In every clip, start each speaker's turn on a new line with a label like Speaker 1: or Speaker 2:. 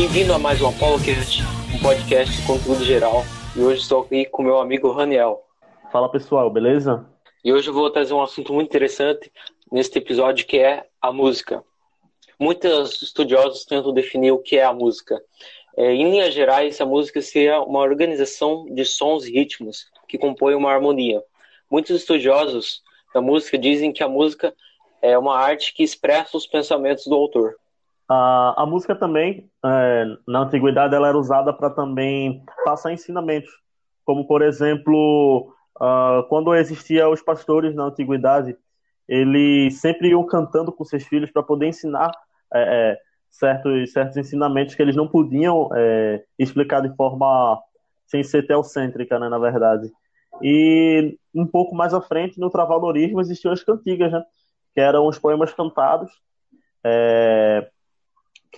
Speaker 1: Bem-vindo a mais um Apolocast, um podcast de conteúdo geral. E hoje estou aqui com meu amigo Raniel.
Speaker 2: Fala pessoal, beleza?
Speaker 1: E hoje eu vou trazer um assunto muito interessante neste episódio que é a música. Muitos estudiosos tentam definir o que é a música. É, em linhas gerais, a música seria uma organização de sons e ritmos que compõem uma harmonia. Muitos estudiosos da música dizem que a música é uma arte que expressa os pensamentos do autor.
Speaker 2: A, a música também, é, na antiguidade, ela era usada para também passar ensinamentos, como por exemplo, uh, quando existia os pastores na antiguidade, eles sempre iam cantando com seus filhos para poder ensinar é, é, certos, certos ensinamentos que eles não podiam é, explicar de forma sem ser teocêntrica, né, na verdade. E um pouco mais à frente, no travadorismo, existiam as cantigas, né, que eram os poemas cantados, é,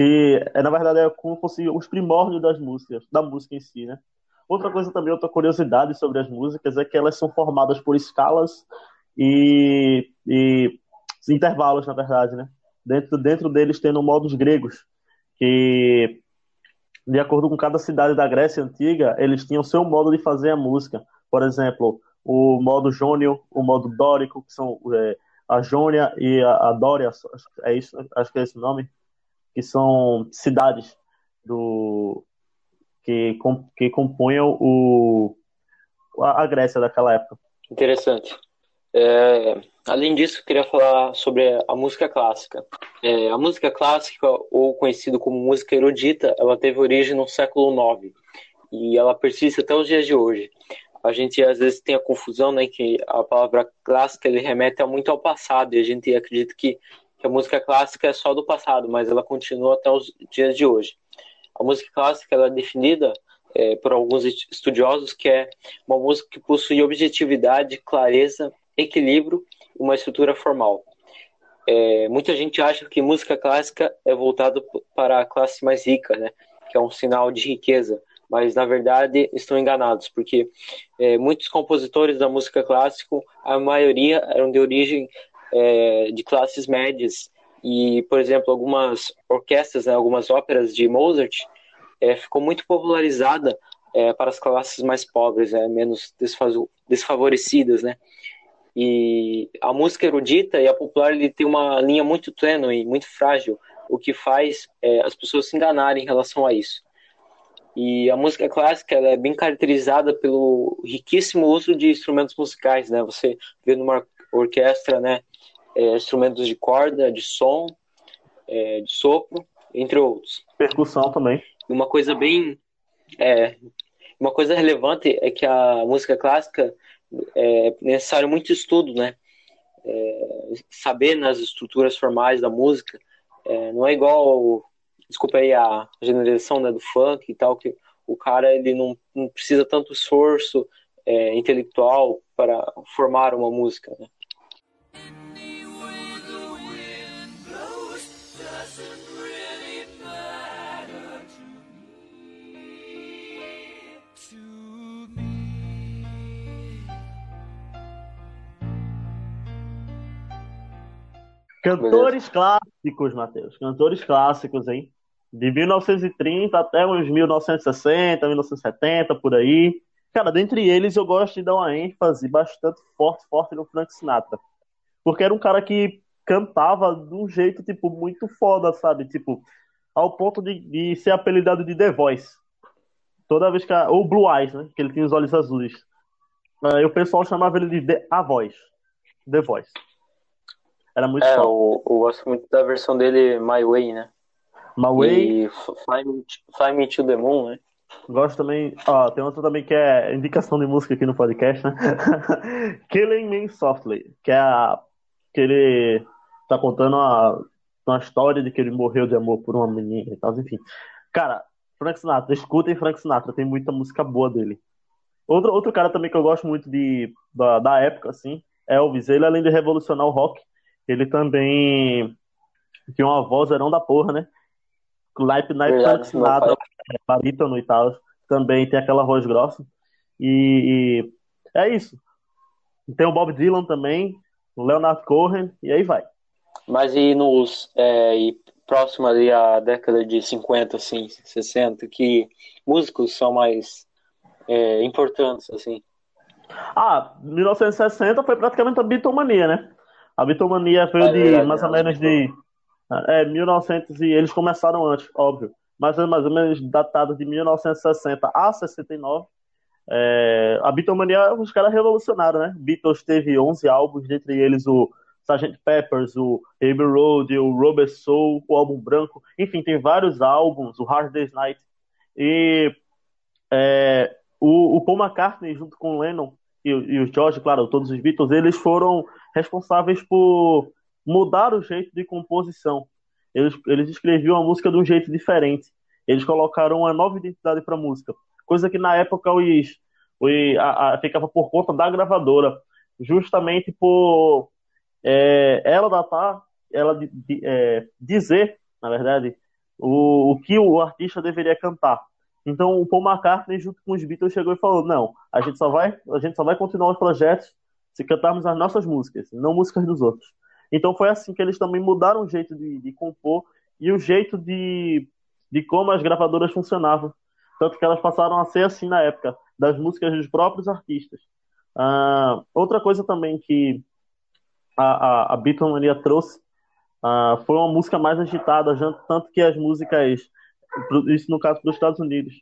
Speaker 2: que é, na verdade é como fosse os primórdios das músicas, da música em si, né. Outra coisa também, outra curiosidade sobre as músicas é que elas são formadas por escalas e, e intervalos, na verdade, né dentro, dentro deles tendo modos gregos, que, de acordo com cada cidade da Grécia Antiga, eles tinham seu modo de fazer a música. Por exemplo, o modo jônio, o modo dórico, que são é, a Jônia e a, a Dória, é isso, acho que é esse o nome, que são cidades do que, que compunham o, a Grécia daquela época.
Speaker 1: Interessante. É, além disso, eu queria falar sobre a música clássica. É, a música clássica, ou conhecida como música erudita, ela teve origem no século IX e ela persiste até os dias de hoje. A gente às vezes tem a confusão, né, que a palavra clássica ele remete muito ao passado e a gente acredita que, que a música clássica é só do passado, mas ela continua até os dias de hoje. A música clássica ela é definida é, por alguns estudiosos que é uma música que possui objetividade, clareza equilíbrio e uma estrutura formal. É, muita gente acha que música clássica é voltada para a classe mais rica, né? Que é um sinal de riqueza, mas na verdade estão enganados, porque é, muitos compositores da música clássica, a maioria eram de origem é, de classes médias e, por exemplo, algumas orquestras, né, algumas óperas de Mozart é, ficou muito popularizada é, para as classes mais pobres, né, menos desfavorecidas, né? E a música erudita e a popular ele tem uma linha muito tênue, muito frágil, o que faz é, as pessoas se enganarem em relação a isso. E a música clássica ela é bem caracterizada pelo riquíssimo uso de instrumentos musicais, né? Você vê numa orquestra, né, é, instrumentos de corda, de som, é, de sopro, entre outros.
Speaker 2: Percussão também.
Speaker 1: Uma coisa bem, é, uma coisa relevante é que a música clássica é necessário muito estudo, né? É, saber nas estruturas formais da música. É, não é igual, desculpa aí a generalização né, do funk e tal, que o cara ele não, não precisa tanto esforço é, intelectual para formar uma música, né?
Speaker 2: Cantores Beleza. clássicos, Matheus. Cantores clássicos, hein? De 1930 até uns 1960, 1970, por aí. Cara, dentre eles eu gosto de dar uma ênfase bastante forte, forte no Frank Sinatra. Porque era um cara que cantava de um jeito, tipo, muito foda, sabe? Tipo, ao ponto de, de ser apelidado de The Voice. Toda vez que. A, ou Blue Eyes, né? Que ele tinha os olhos azuis. Aí o pessoal chamava ele de The, A Voice. The Voice. Era muito
Speaker 1: é, eu, eu, gosto muito da versão dele My Way, né?
Speaker 2: My Way.
Speaker 1: E Fly Me, Fly Me to the Moon, né?
Speaker 2: Gosto também. Ó, tem outra também que é indicação de música aqui no podcast, né? Killing Me Softly, que é a. que ele tá contando a, uma história de que ele morreu de amor por uma menina e tal, enfim. Cara, Frank Sinatra, escutem Frank Sinatra, tem muita música boa dele. Outro, outro cara também que eu gosto muito de, da, da época, assim, é Elvis. Ele, além de revolucionar o rock, ele também tinha uma voz erão da porra, né? Lipe Night Frank Sinatra, barítono e tal, também tem aquela voz grossa. E, e, é isso. Tem o Bob Dylan também, o Leonard Cohen, e aí vai.
Speaker 1: Mas e nos. É, e próximo ali à década de 50, assim, 60, que músicos são mais é, importantes, assim?
Speaker 2: Ah, 1960 foi praticamente a bitomania, né? A bitomania veio é, de mais ou menos de é, 1900 e eles começaram antes, óbvio, mas é mais ou menos datado de 1960 a 69. É, a bitomania, os caras revolucionaram, né? Beatles teve 11 álbuns, dentre eles o Sgt. Peppers, o Abbey Road, o Robert Soul, o álbum branco, enfim, tem vários álbuns, o Hard Day's Night. E é, o, o, Paul McCartney, junto com o Lennon e, e, o George, claro, todos os Beatles, eles foram responsáveis por mudar o jeito de composição. Eles, eles escreviam a música de um jeito diferente. Eles colocaram uma nova identidade para a música, coisa que na época os, os a, a, ficava por conta da gravadora, justamente por é, ela datar, ela de, de, é, dizer, na verdade, o, o que o artista deveria cantar. Então o Paul McCartney junto com os Beatles chegou e falou: "Não, a gente só vai, a gente só vai continuar os projetos se cantarmos as nossas músicas, não músicas dos outros". Então foi assim que eles também mudaram o jeito de, de compor e o jeito de, de como as gravadoras funcionavam. Tanto que elas passaram a ser assim na época, das músicas dos próprios artistas. Uh, outra coisa também que a, a, a Beatlemania trouxe uh, foi uma música mais agitada, tanto que as músicas, isso no caso para os Estados Unidos,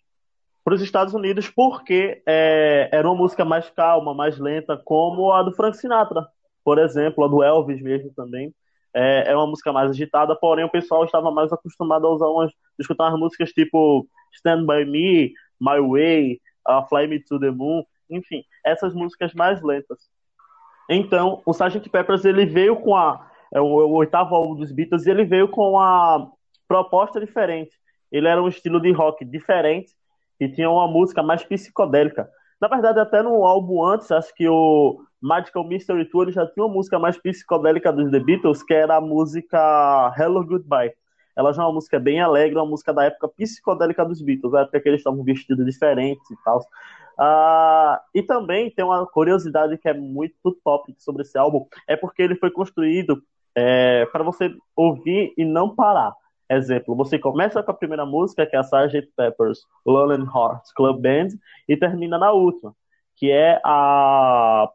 Speaker 2: para os Estados Unidos porque é, era uma música mais calma, mais lenta, como a do Frank Sinatra, por exemplo, a do Elvis mesmo também. É, é uma música mais agitada, porém o pessoal estava mais acostumado a usar umas, escutar umas músicas tipo Stand By Me, My Way, uh, Fly Me to the Moon, enfim, essas músicas mais lentas. Então, o Sgt. Peppers ele veio com a é o, o, oitavo álbum dos Beatles e ele veio com a proposta diferente. Ele era um estilo de rock diferente e tinha uma música mais psicodélica. Na verdade, até no álbum antes, acho que o Magical Mystery Tour já tinha uma música mais psicodélica dos The Beatles, que era a música Hello Goodbye. Ela já é uma música bem alegre, uma música da época psicodélica dos Beatles, a época que eles estavam vestidos diferentes e tal. Uh, e também tem uma curiosidade que é muito top sobre esse álbum, é porque ele foi construído é, para você ouvir e não parar. Exemplo, você começa com a primeira música, que é a Sgt. Pepper's Lonely Hearts Club Band, e termina na última, que é a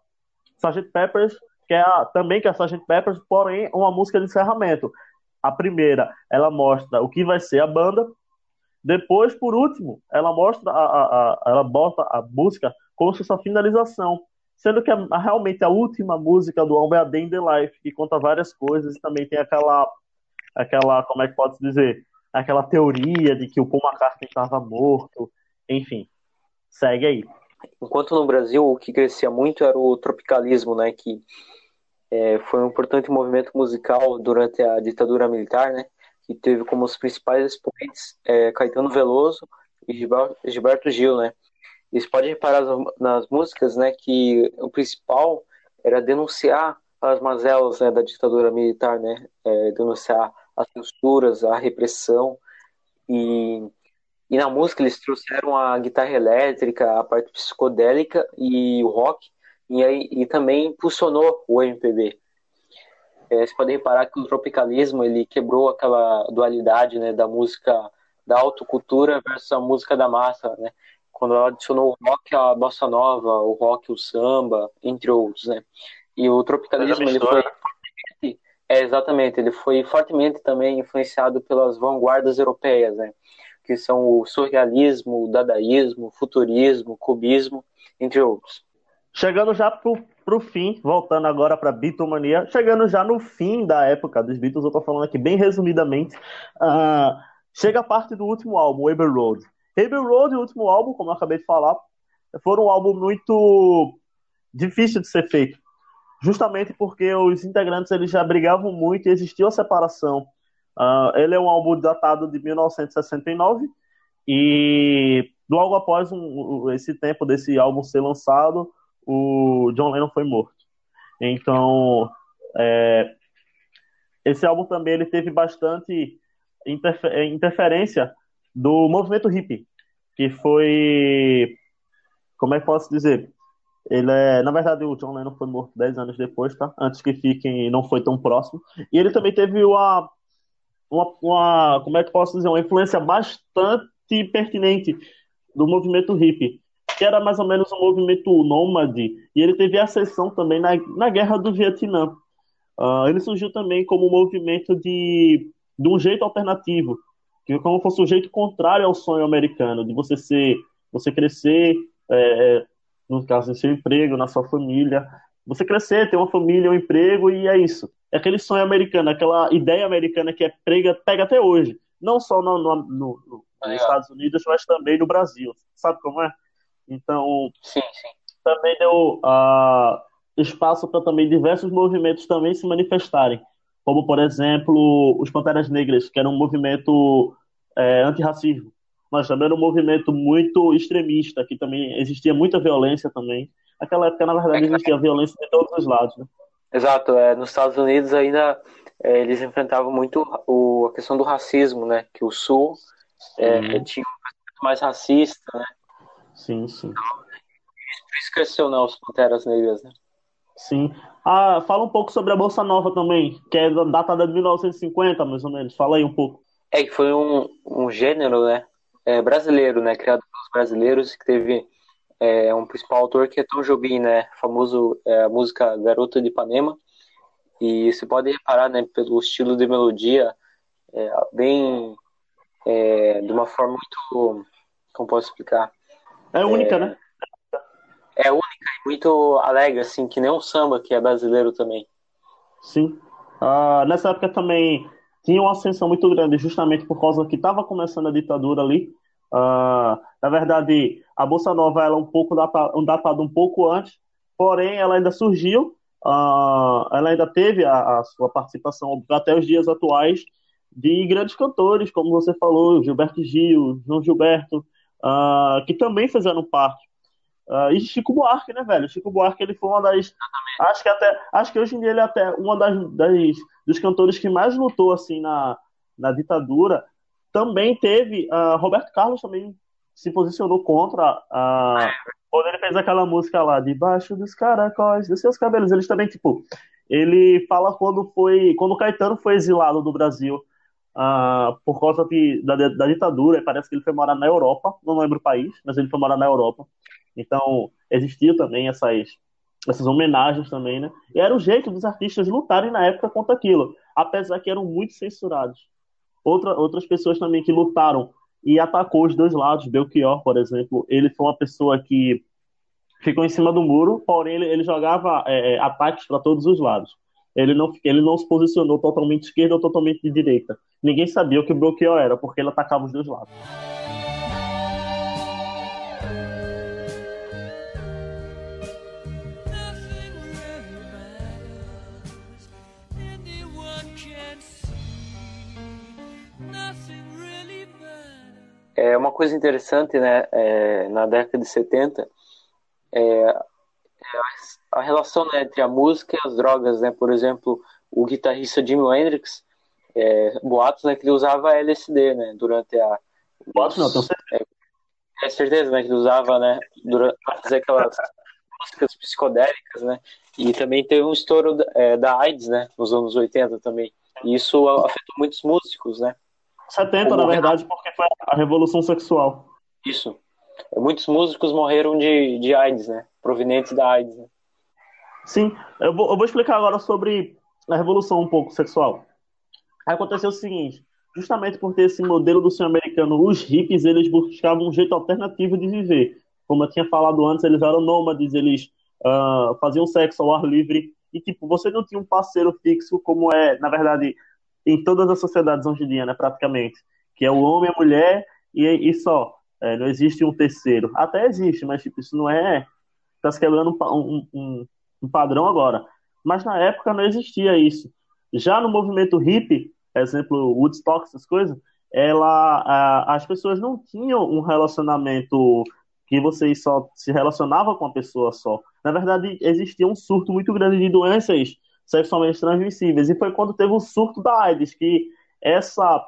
Speaker 2: Sgt. Peppers, que é a, também que é a Sgt. Peppers, porém uma música de encerramento. A primeira, ela mostra o que vai ser a banda, depois, por último, ela mostra a, a, a ela bota a música como se fosse a finalização, sendo que a, realmente a última música do álbum é a Day in the Life, que conta várias coisas e também tem aquela aquela, como é que pode dizer, aquela teoria de que o Paul McCartney estava morto, enfim. Segue aí.
Speaker 1: Enquanto no Brasil o que crescia muito era o tropicalismo, né, que é, foi um importante movimento musical durante a ditadura militar, né, que teve como os principais expoentes é, Caetano Veloso e Gilberto Gil, né? E você pode reparar nas músicas, né, que o principal era denunciar as mazelas né, da ditadura militar, né? É, denunciar as censuras, a repressão e e na música eles trouxeram a guitarra elétrica, a parte psicodélica e o rock, e, aí, e também impulsionou o MPB. É, você pode reparar que o tropicalismo ele quebrou aquela dualidade né, da música da autocultura versus a música da massa, né? Quando ela adicionou o rock, a bossa nova, o rock, o samba, entre outros, né? E o tropicalismo ele foi é exatamente, ele foi fortemente também influenciado pelas vanguardas europeias, né? Que são o surrealismo, o dadaísmo, o futurismo, o cubismo, entre outros.
Speaker 2: Chegando já pro, pro fim, voltando agora pra Beatlemania, chegando já no fim da época dos Beatles, eu tô falando aqui bem resumidamente, uh, chega a parte do último álbum, Abbey Road. Abbey Road, o último álbum, como eu acabei de falar, foi um álbum muito difícil de ser feito, justamente porque os integrantes eles já brigavam muito e existia uma separação. Uh, ele é um álbum datado de 1969 e logo após um, esse tempo desse álbum ser lançado, o John Lennon foi morto. Então, é, esse álbum também ele teve bastante interfer interferência do movimento hippie, que foi, como é que posso dizer? Ele é, na verdade, o John Lennon foi morto 10 anos depois, tá? Antes que fiquem, não foi tão próximo. E ele também teve uma, uma, uma, como é que posso dizer, uma influência bastante pertinente do movimento hippie, que era mais ou menos um movimento nômade, e ele teve ascensão também na, na Guerra do Vietnã. Uh, ele surgiu também como um movimento de, de um jeito alternativo, que é como fosse um jeito contrário ao sonho americano, de você ser, você crescer, é, é no caso, em seu emprego, na sua família, você crescer, ter uma família, um emprego, e é isso. É aquele sonho americano, aquela ideia americana que é prega, pega até hoje. Não só no, no, no, nos Estados Unidos, mas também no Brasil. Sabe como é? Então,
Speaker 1: sim, sim.
Speaker 2: também deu uh, espaço para também diversos movimentos também se manifestarem. Como, por exemplo, os Panteras Negras, que era um movimento é, antirracismo. Mas também era um movimento muito extremista, que também existia muita violência também. Naquela época, na verdade, é existia violência de todos os lados. Né?
Speaker 1: Exato. É, nos Estados Unidos ainda é, eles enfrentavam muito o, a questão do racismo, né? Que o Sul é, tinha um mais racista, né?
Speaker 2: Sim, sim. Então,
Speaker 1: por isso cresceu, né, os Panteras Negras, né?
Speaker 2: Sim. Ah, fala um pouco sobre a Bolsa Nova também, que é datada de 1950, mais ou menos. Fala aí um pouco.
Speaker 1: É que foi um, um gênero, né? É, brasileiro, né? Criado pelos brasileiros, que teve é, um principal autor que é Tom Jobim, né? Famoso é, a música Garota de Ipanema. E você pode reparar, né? Pelo estilo de melodia, é, bem é, de uma forma muito, como posso explicar?
Speaker 2: É única, né?
Speaker 1: É única e muito alegre, assim, que nem um samba que é brasileiro também.
Speaker 2: Sim. Uh, nessa época também tinha uma ascensão muito grande, justamente por causa que estava começando a ditadura ali. Uh, na verdade, a Bolsa Nova ela é um pouco datada, um datado um pouco antes, porém ela ainda surgiu, uh, ela ainda teve a, a, sua participação até os dias atuais de grandes cantores, como você falou, Gilberto Gil, João Gilberto, uh, que também fizeram parte. Uh, e Chico Buarque, né, velho? Chico Buarque, ele foi uma das. Acho que até. Acho que hoje em dia ele é até uma das, das dos cantores que mais lutou assim na, na ditadura. Também teve. Uh, Roberto Carlos também se posicionou contra. Uh, quando ele fez aquela música lá, debaixo dos caracóis, dos seus cabelos. Eles também, tipo. Ele fala quando foi. Quando o Caetano foi exilado do Brasil uh, por causa de, da, da ditadura. Parece que ele foi morar na Europa, não lembro o país, mas ele foi morar na Europa. Então, existia também essas, essas homenagens também, né? E era o jeito dos artistas lutarem na época contra aquilo, apesar que eram muito censurados. Outra, outras pessoas também que lutaram e atacou os dois lados. Belchior, por exemplo, ele foi uma pessoa que ficou em cima do muro, porém ele, ele jogava é, é ataques para todos os lados. Ele não, ele não se posicionou totalmente esquerda ou totalmente de direita. Ninguém sabia o que o Belchior era, porque ele atacava os dois lados.
Speaker 1: É uma coisa interessante, né? É, na década de 70, é, a relação né, entre a música e as drogas, né? Por exemplo, o guitarrista Jimi Hendrix, é, boatos, né, que ele usava LSD, né? Durante a...
Speaker 2: Boatos não, tenho
Speaker 1: certeza. É, é certeza, né? Que ele usava, né? Durante, pra fazer aquelas músicas psicodélicas, né? E também teve um estouro é, da AIDS, né? Nos anos 80 também. E isso afetou muitos músicos, né?
Speaker 2: 70, na verdade, porque foi a revolução sexual.
Speaker 1: Isso. Muitos músicos morreram de, de AIDS, né? Provenientes da AIDS. Né?
Speaker 2: Sim, eu vou, eu vou explicar agora sobre a revolução um pouco sexual. Aconteceu o seguinte, justamente por ter esse modelo do sonho americano, os hippies, eles buscavam um jeito alternativo de viver. Como eu tinha falado antes, eles eram nômades, eles uh, faziam sexo ao ar livre, e tipo, você não tinha um parceiro fixo como é, na verdade, em todas as sociedades hoje em dia, né, praticamente, que é o homem, a mulher e, e só. É, não existe um terceiro. Até existe, mas tipo, isso não é. Está se quebrando um, um, um, padrão agora. Mas na época não existia isso. Já no movimento hippie, exemplo, Woodstock, essas coisas, ela, a, as pessoas não tinham um relacionamento que você só se relacionava com a pessoa só. Na verdade, existia um surto muito grande de doenças sexualmente transmissíveis. E foi quando teve o surto da AIDS que essa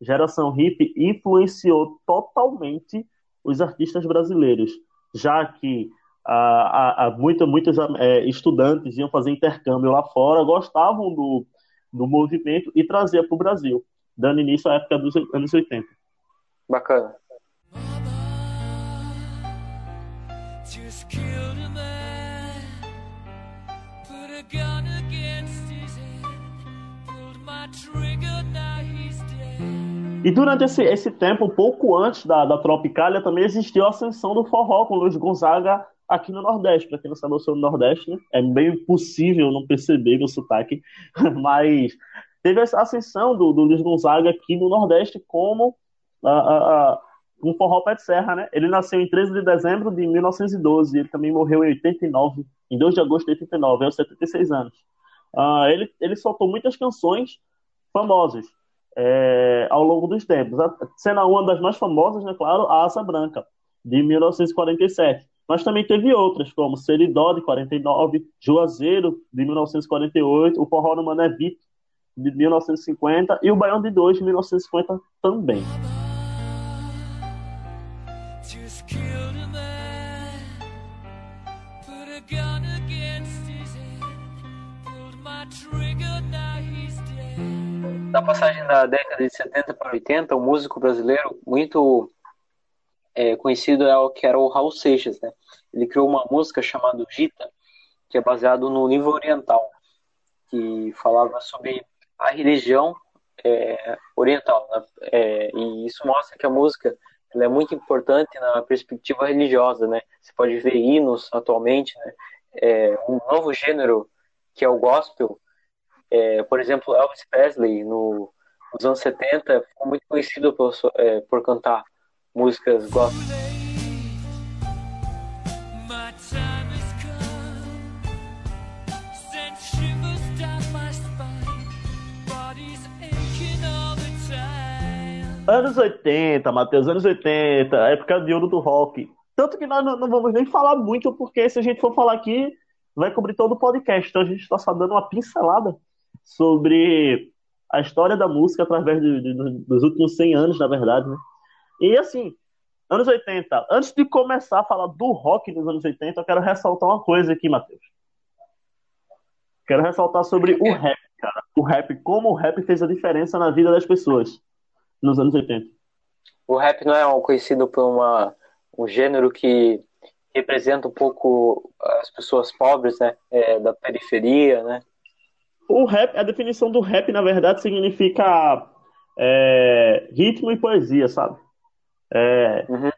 Speaker 2: geração hippie influenciou totalmente os artistas brasileiros, já que ah, ah, muita, muitos é, estudantes iam fazer intercâmbio lá fora, gostavam do, do movimento e trazia para o Brasil. dando início à época dos anos 80.
Speaker 1: Bacana.
Speaker 2: E durante esse, esse tempo, pouco antes da, da Tropicália, também existiu a ascensão do forró com Luiz Gonzaga aqui no Nordeste. Para quem não sabe, eu sou do Nordeste, né? É bem impossível não perceber meu sotaque, mas teve a ascensão do, do Luiz Gonzaga aqui no Nordeste como a, a, a, um forró pé de serra, né? Ele nasceu em 13 de dezembro de 1912, ele também morreu em 89, em 2 de agosto de 89, aos 76 anos. Uh, ele, ele soltou muitas canções famosas é, ao longo dos tempos. Sendo uma das mais famosas, né, claro, a Asa Branca, de 1947. Mas também teve outras, como Seridó, de 49, Juazeiro, de 1948, o Forró no Mané Vito, de 1950, e o Baião de Dois, de 1950 também.
Speaker 1: Na passagem da década de 70 para 80, um músico brasileiro muito é, conhecido é o que era o Raul Seixas, né? Ele criou uma música chamada Gita, que é baseado no livro oriental, que falava sobre a religião é, oriental, né? é, e isso mostra que a música é muito importante na perspectiva religiosa, né? Você pode ver hinos atualmente, né? É, um novo gênero que é o gospel, é, por exemplo, Elvis Presley, no, nos anos 70, ficou muito conhecido por, é, por cantar músicas gospel.
Speaker 2: Anos 80, Matheus, anos 80, época de ouro do rock. Tanto que nós não, vamos nem falar muito, porque se a gente for falar aqui, vai cobrir todo o podcast. Então a gente está só dando uma pincelada sobre a história da música através dos últimos 100 anos, na verdade, né? E assim, anos 80, antes de começar a falar do rock nos anos 80, eu quero ressaltar uma coisa aqui, Matheus. Quero ressaltar sobre o rap, cara. O rap, como o rap fez a diferença na vida das pessoas nos anos 80.
Speaker 1: O rap não é conhecido por uma, um gênero que representa um pouco as pessoas pobres, né? É, da periferia, né?
Speaker 2: O rap, a definição do rap, na verdade, significa é, ritmo e poesia, sabe? É, uhum.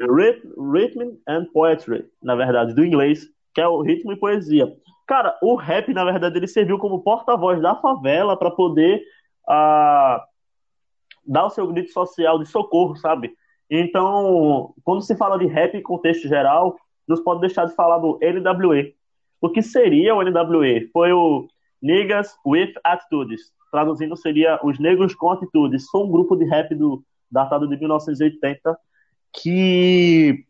Speaker 2: Rhythm and Poetry, na verdade, do inglês, que é o ritmo e poesia. Cara, o rap, na verdade, ele serviu como porta-voz da favela para poder uh, dar o seu grito social de socorro, sabe? Então, quando se fala de rap em contexto geral, não se pode deixar de falar do NWE. O que seria o NWE? Foi o Niggas with Attitudes. Traduzindo seria Os Negros com Atitudes. Foi um grupo de rap do, datado de 1980 que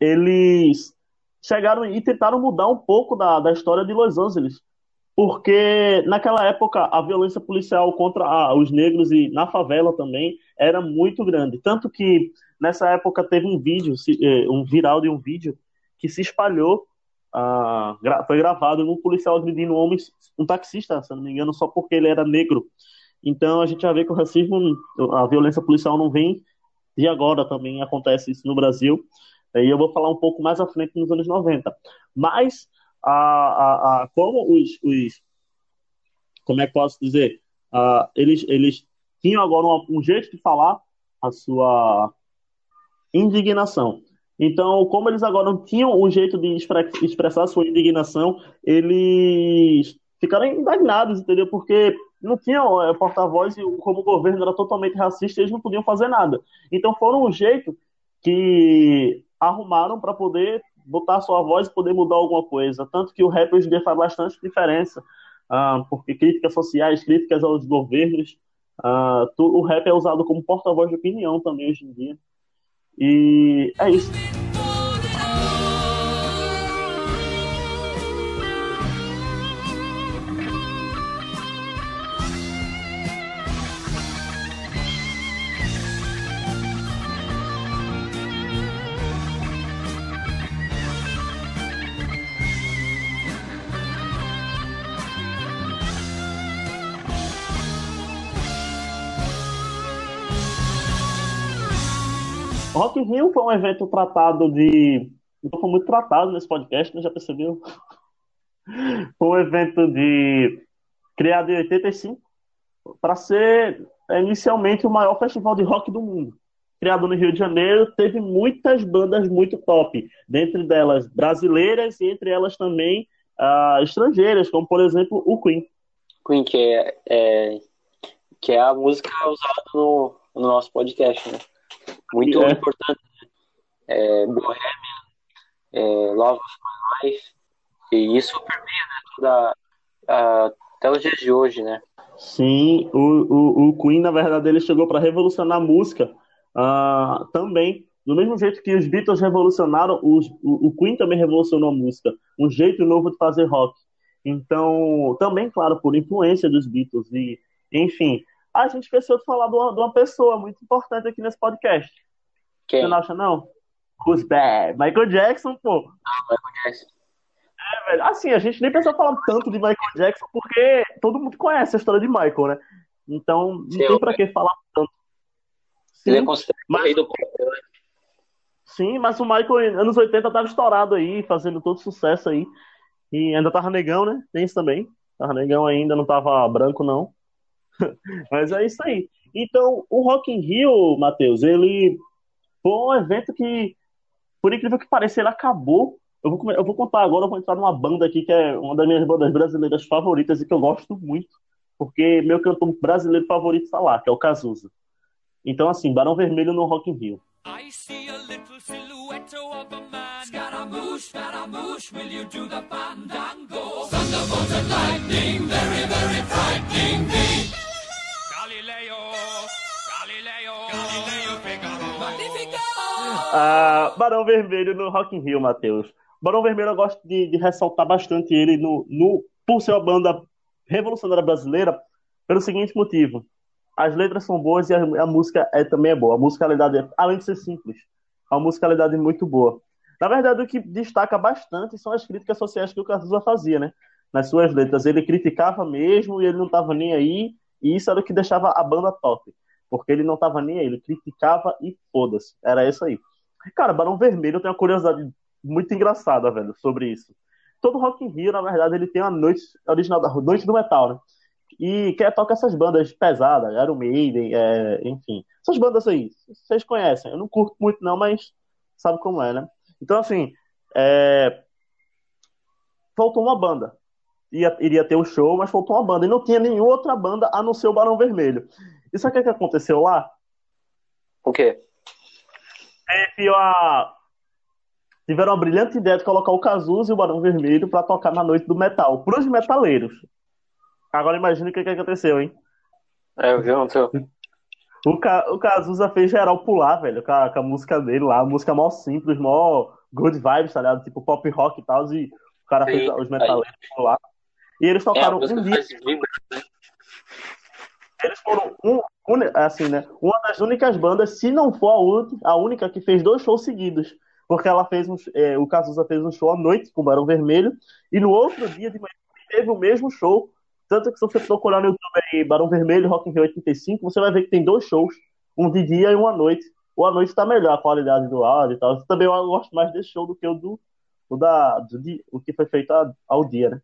Speaker 2: eles chegaram e tentaram mudar um pouco da, da história de Los Angeles. Porque naquela época a violência policial contra a, os negros e na favela também era muito grande. Tanto que nessa época teve um vídeo, eh, um viral de um vídeo que se espalhou foi gravado num policial agredindo um homem, um taxista, se não me engano, só porque ele era negro. Então a gente já vê que o racismo, a violência policial não vem de agora, também acontece isso no Brasil. E eu vou falar um pouco mais à frente nos anos 90. Mas, a, a, a como os, os, Como é que posso dizer? Eles, eles tinham agora um, um jeito de falar a sua indignação. Então, como eles agora não tinham um jeito de expressar sua indignação, eles ficaram indignados, entendeu? Porque não tinham é, porta-voz e como o governo era totalmente racista, eles não podiam fazer nada. Então, foram um jeito que arrumaram para poder botar sua voz e poder mudar alguma coisa. Tanto que o rap hoje em dia faz bastante diferença, ah, porque críticas sociais, críticas aos governos, ah, o rap é usado como porta-voz de opinião também hoje em dia. E é isso. Rio foi um evento tratado de. Não foi muito tratado nesse podcast, né? Já percebeu? Foi um evento de. criado em 85 para ser inicialmente o maior festival de rock do mundo. Criado no Rio de Janeiro, teve muitas bandas muito top, dentre delas brasileiras e entre elas também uh, estrangeiras, como por exemplo o Queen.
Speaker 1: Queen, que é, é que é a música usada no, no nosso podcast, né? Muito é. importante. É, Bohemian, é, Love of My Life, e isso permeia né, toda, a, até os dias de hoje, né?
Speaker 2: Sim, o, o, o Queen, na verdade, ele chegou para revolucionar a música uh, também. Do mesmo jeito que os Beatles revolucionaram, os, o, o Queen também revolucionou a música. Um jeito novo de fazer rock. Então, também, claro, por influência dos Beatles. E, enfim, a gente esqueceu de falar de uma, de uma pessoa muito importante aqui nesse podcast.
Speaker 1: Quem?
Speaker 2: Você não acha, não? Who's bad? Michael Jackson, pô.
Speaker 1: Ah, Michael Jackson.
Speaker 2: É, velho. Assim, a gente nem pensou falar tanto de Michael Jackson, porque todo mundo conhece a história de Michael, né? Então, não Sim, tem pra que falar tanto.
Speaker 1: Sim, Ele é considerado mas... rei do pop, né?
Speaker 2: Sim, mas o Michael, anos 80, tava estourado aí, fazendo todo sucesso aí. E ainda tava negão, né? Tem isso também. Tava negão ainda, não tava branco, não. mas é isso aí. Então, o Rock in Rio, Matheus, ele foi um evento que, por incrível que pareça, ele acabou eu vou, eu vou contar agora, eu vou entrar numa banda aqui que é uma das minhas bandas brasileiras favoritas e que eu gosto muito, porque meu cantor brasileiro favorito está lá, que é o Cazuza. Então, assim, Barão Vermelho no Rock in Rio. I see a little silhouette of a man. Scaramouche, Scaramouche, will you do the fandango? Thunderbolt and lightning, very, very frightening me. Galileo, Galileo, Galileo Figaro. Magnifico! Ah, Barão Vermelho no Rock in Rio, Matheus. Barão Vermelho eu gosto de, de ressaltar bastante ele no, no, por ser uma banda revolucionária brasileira pelo seguinte motivo. As letras são boas e a, a música é, também é boa. A musicalidade, é, além de ser simples, a musicalidade é muito boa. Na verdade, o que destaca bastante são as críticas sociais que o Cazuza fazia, né? Nas suas letras. Ele criticava mesmo e ele não estava nem aí, e isso era o que deixava a banda top. Porque ele não estava nem aí, ele criticava e foda-se. Era isso aí. Cara, Barão Vermelho, eu tenho uma curiosidade muito engraçada, velho, sobre isso. Todo Rock in Rio, na verdade, ele tem a noite original da noite do metal, né? E quer toca essas bandas pesadas, Iron Maiden, é, enfim. Essas bandas aí, vocês conhecem. Eu não curto muito não, mas sabe como é, né? Então, assim, é... faltou uma banda. Ia, iria ter um show, mas faltou uma banda. E não tinha nenhuma outra banda a não ser o Barão Vermelho. E sabe o que, que aconteceu lá?
Speaker 1: O quê?
Speaker 2: Teve a, tiveram a brilhante ideia de colocar o Cazuza e o Barão Vermelho para tocar na noite do metal, pros metaleiros. Agora imagina o que, que aconteceu, hein?
Speaker 1: É, eu vi ontem.
Speaker 2: O, Ca... o Cazuza fez geral pular, velho, com a, com a música dele lá, música mó simples, mó good vibes, tá ligado? Tipo pop rock e tal, e o cara Sim, fez os metaleiros aí. pular. E eles tocaram é, um dia. Eles foram um, assim, né? Uma das únicas bandas, se não for a, única, a única que fez dois shows seguidos porque ela fez um, é, o Cazuza fez um show à noite com o Barão Vermelho, e no outro dia de manhã teve o mesmo show. Tanto que se você procurar no YouTube aí, Barão Vermelho, Rock in Rio 85, você vai ver que tem dois shows, um de dia e um à noite. O à noite está melhor, a qualidade do áudio e tal. Também eu gosto mais desse show do que o do, o da, do, o que foi feito ao dia, né?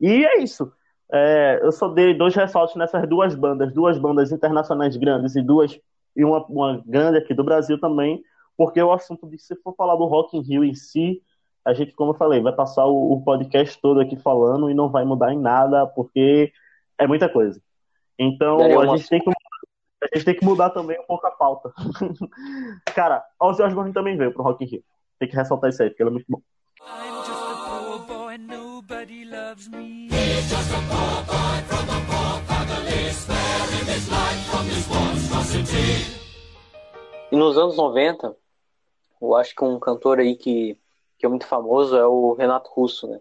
Speaker 2: E é isso. É, eu só dei dois ressaltos nessas duas bandas, duas bandas internacionais grandes e duas e uma, uma grande aqui do Brasil também, porque o assunto de se for falar do Rock in Rio em si, a gente, como eu falei, vai passar o, o podcast todo aqui falando e não vai mudar em nada, porque é muita coisa. Então, a gente, tem que, a gente tem que mudar também um pouco a pauta. Cara, Ozzy Osbourne também veio pro Rock in Rio. Tem que ressaltar isso aí, porque ele é muito bom.
Speaker 1: E nos anos 90, eu acho que um cantor aí que, que é muito famoso é o Renato Russo, né?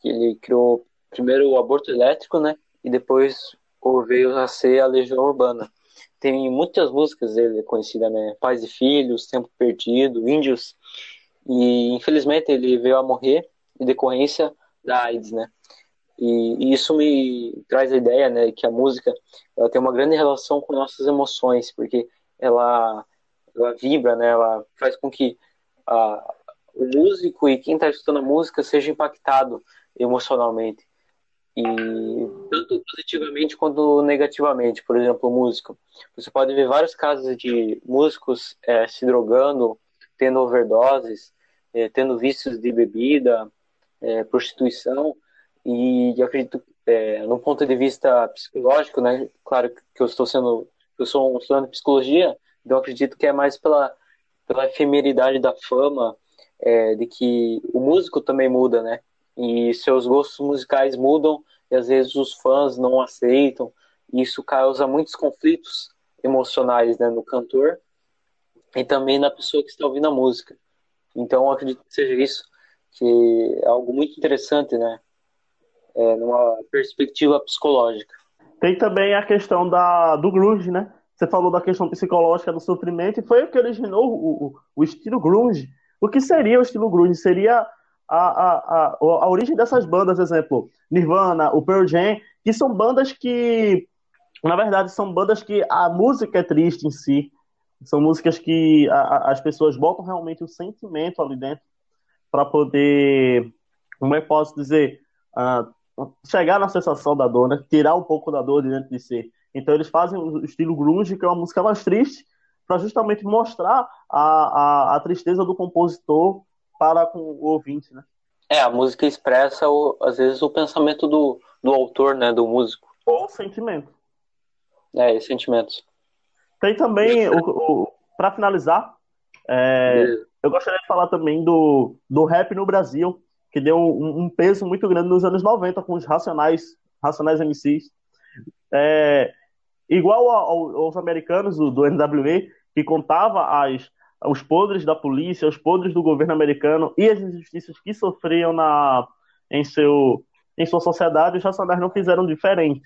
Speaker 1: Que ele criou primeiro o aborto elétrico, né? E depois veio a ser a Legião Urbana. Tem muitas músicas dele conhecidas, né? Pais e Filhos, Tempo Perdido, Índios. E infelizmente ele veio a morrer em decorrência da AIDS, né? E, e, isso me traz a ideia, né, que a música ela tem uma grande relação com nossas emoções, porque ela ela vibra, né? Ela faz com que a, o músico e quem está escutando a música seja impactado emocionalmente. E tanto positivamente quanto negativamente, por exemplo, o músico. Você pode ver vários casos de músicos é, se drogando, tendo overdoses, é, tendo vícios de bebida, é, prostituição, e eu acredito, é, no ponto de vista psicológico, né, claro que eu estou sendo, eu sou um estudante de psicologia, então acredito que é mais pela, pela efemeridade da fama, é, de que o músico também muda, né, e seus gostos musicais mudam e às vezes os fãs não aceitam, e isso causa muitos conflitos emocionais né, no cantor e também na pessoa que está ouvindo a música. Então, acredito que seja isso, que é algo muito interessante, né? É, numa perspectiva psicológica.
Speaker 2: Tem também a questão da, do grunge, né? Você falou da questão psicológica do sofrimento, e foi o que originou o, o, o estilo grunge. O que seria o estilo grunge? Seria a, a, a, a origem dessas bandas, exemplo, Nirvana, o Pearl Jam, que são bandas que, na verdade, são bandas que a música é triste em si, são músicas que a, a, as pessoas botam realmente o sentimento ali dentro para poder, como é que posso dizer, uh, chegar na sensação da dor, né? tirar um pouco da dor de dentro de si. Então eles fazem o estilo grunge, que é uma música mais triste, para justamente mostrar a, a, a, tristeza do compositor para com o ouvinte, né?
Speaker 1: É, a música expressa, o, às vezes, o pensamento do, do autor, né, do músico.
Speaker 2: Ou sentimento.
Speaker 1: É, sentimentos.
Speaker 2: Tem também, o, o para finalizar, é, eu gostaria de falar também do, do rap no Brasil, que deu um, um peso muito grande nos anos 90 com os Racionais, Racionais MCs. É, igual ao, aos americanos do, do NWA, que contava as, os podres da polícia, os podres do governo americano e as injustiças que sofriam na, em, seu, em sua sociedade, os Racionais não fizeram diferente.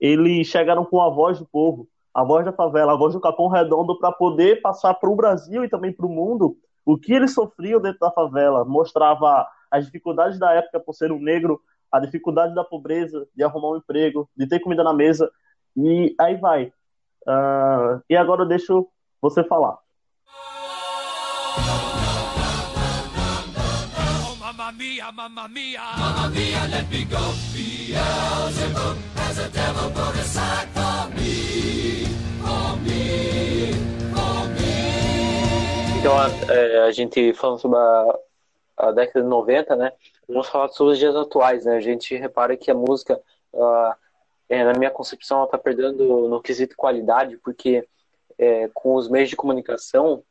Speaker 2: Eles chegaram com a voz do povo, a voz da favela, a voz do Capão Redondo, para poder passar para o Brasil e também para o mundo o que eles sofriam dentro da favela. Mostrava as dificuldades da época por ser um negro, a dificuldade da pobreza, de arrumar um emprego, de ter comida na mesa, e aí vai. Uh, e agora eu deixo você falar. Mamma mia, mamma mia, mamma mia, let me go. Beelzebub has a devil put aside for me, for
Speaker 1: me, for me. Então, a, é, a gente falando sobre a, a, década de 90, né? Vamos falar sobre os dias atuais, né? A gente repara que a música, uh, é, na minha concepção, ela está perdendo no quesito qualidade, porque é, com os meios de comunicação,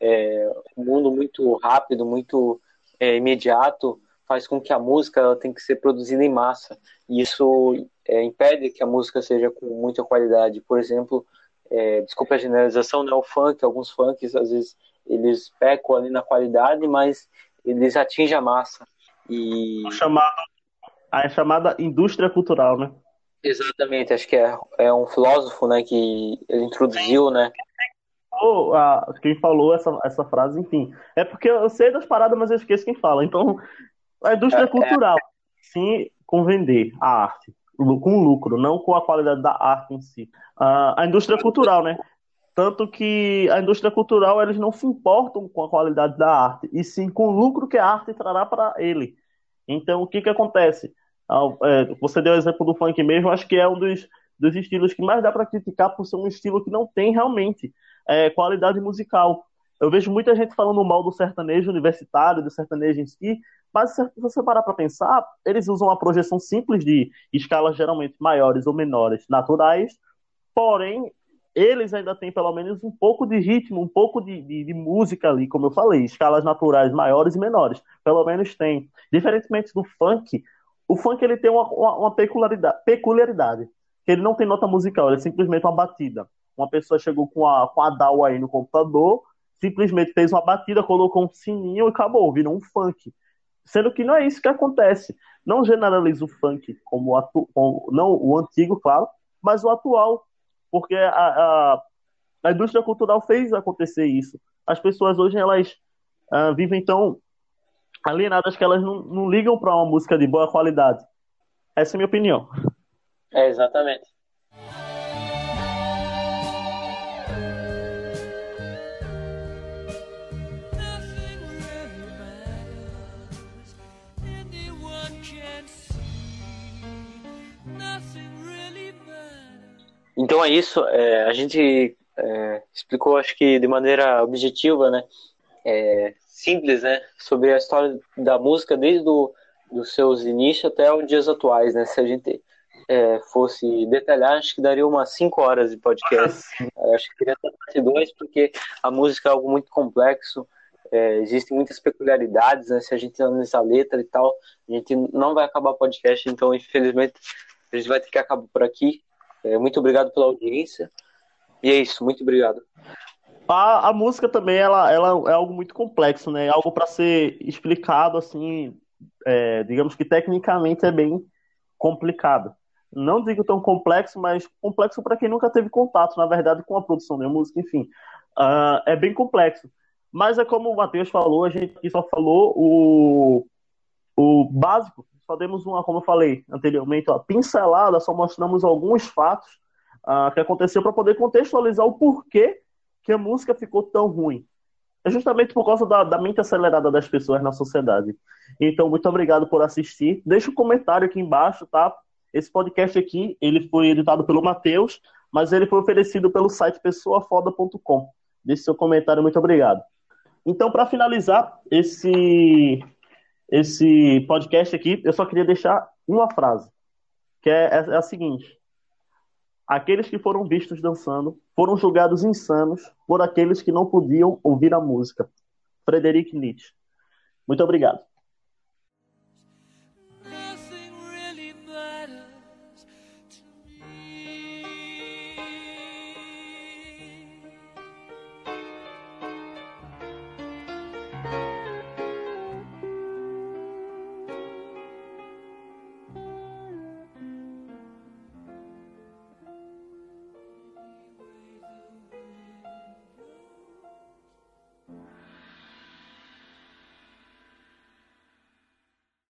Speaker 1: é, mundo muito rápido, muito é, imediato faz com que a música ela tem que ser produzida em massa e isso é, impede que a música seja com muita qualidade. Por exemplo, é, desculpa a generalização, né, o funk, alguns funks às vezes eles pecam ali na qualidade, mas eles atingem a massa e
Speaker 2: a chamada, a chamada indústria cultural, né?
Speaker 1: Exatamente, acho que é, é um filósofo, né, que ele introduziu, né?
Speaker 2: a, quem falou essa, essa frase, enfim. É porque eu sei das paradas, mas eu esqueço quem fala. Então, a indústria é, cultural, é. sim, com vender a arte, com lucro, não com a qualidade da arte em si. Uh, a indústria cultural, né? Tanto que a indústria cultural, eles não se importam com a qualidade da arte, e sim com o lucro que a arte trará para ele. Então, o que que acontece? É, você deu o exemplo do funk mesmo, acho que é um dos, dos estilos que mais dá para criticar por ser um estilo que não tem realmente é, qualidade musical. Eu vejo muita gente falando mal do sertanejo universitário, do sertanejo em si, mas se você parar para pensar, eles usam uma projeção simples de escalas geralmente maiores ou menores, naturais, porém, eles ainda têm pelo menos um pouco de ritmo, um pouco de, de, de música ali, como eu falei, escalas naturais maiores e menores, pelo menos tem. Diferentemente do funk, o funk ele tem uma, uma, uma peculiaridade, peculiaridade, que ele não tem nota musical, ele é simplesmente uma batida. Uma pessoa chegou com a, com a DAW aí no computador, simplesmente fez uma batida, colocou um sininho e acabou, virou um funk. Sendo que não é isso que acontece. Não generaliza o funk como, atu, não o antigo, claro, mas o atual. Porque a, a, a indústria cultural fez acontecer isso. As pessoas hoje elas uh, vivem tão alienadas que elas não, não ligam para uma música de boa qualidade. Essa é a minha opinião.
Speaker 1: É, exatamente. Então é isso. É, a gente é, explicou, acho que de maneira objetiva, né? É, simples, né? Sobre a história da música desde do, dos seus inícios até os dias atuais, né? Se a gente é, fosse detalhar, acho que daria umas 5 horas de podcast. Ah, acho que queria ter parte 2, porque a música é algo muito complexo. É, existem muitas peculiaridades, né? Se a gente analisar a letra e tal, a gente não vai acabar o podcast, então, infelizmente, a gente vai ter que acabar por aqui. É, muito obrigado pela audiência. E é isso, muito obrigado.
Speaker 2: A, a música também ela, ela é algo muito complexo, né? É algo para ser explicado assim, é, digamos que tecnicamente é bem complicado. Não digo tão complexo, mas complexo para quem nunca teve contato, na verdade, com a produção da música, enfim. Uh, é bem complexo. Mas é como o Matheus falou, a gente só falou o, o básico, só demos uma, como eu falei anteriormente, uma pincelada, só mostramos alguns fatos uh, que aconteceu para poder contextualizar o porquê que a música ficou tão ruim. É justamente por causa da, da mente acelerada das pessoas na sociedade. Então, muito obrigado por assistir. Deixa um comentário aqui embaixo, tá? Esse podcast aqui, ele foi editado pelo Matheus, mas ele foi oferecido pelo site pessoafoda.com. Deixe seu comentário, muito obrigado. Então, para finalizar esse, esse podcast aqui, eu só queria deixar uma frase, que é, é, é a seguinte: Aqueles que foram vistos dançando foram julgados insanos por aqueles que não podiam ouvir a música. Frederic Nietzsche. Muito obrigado.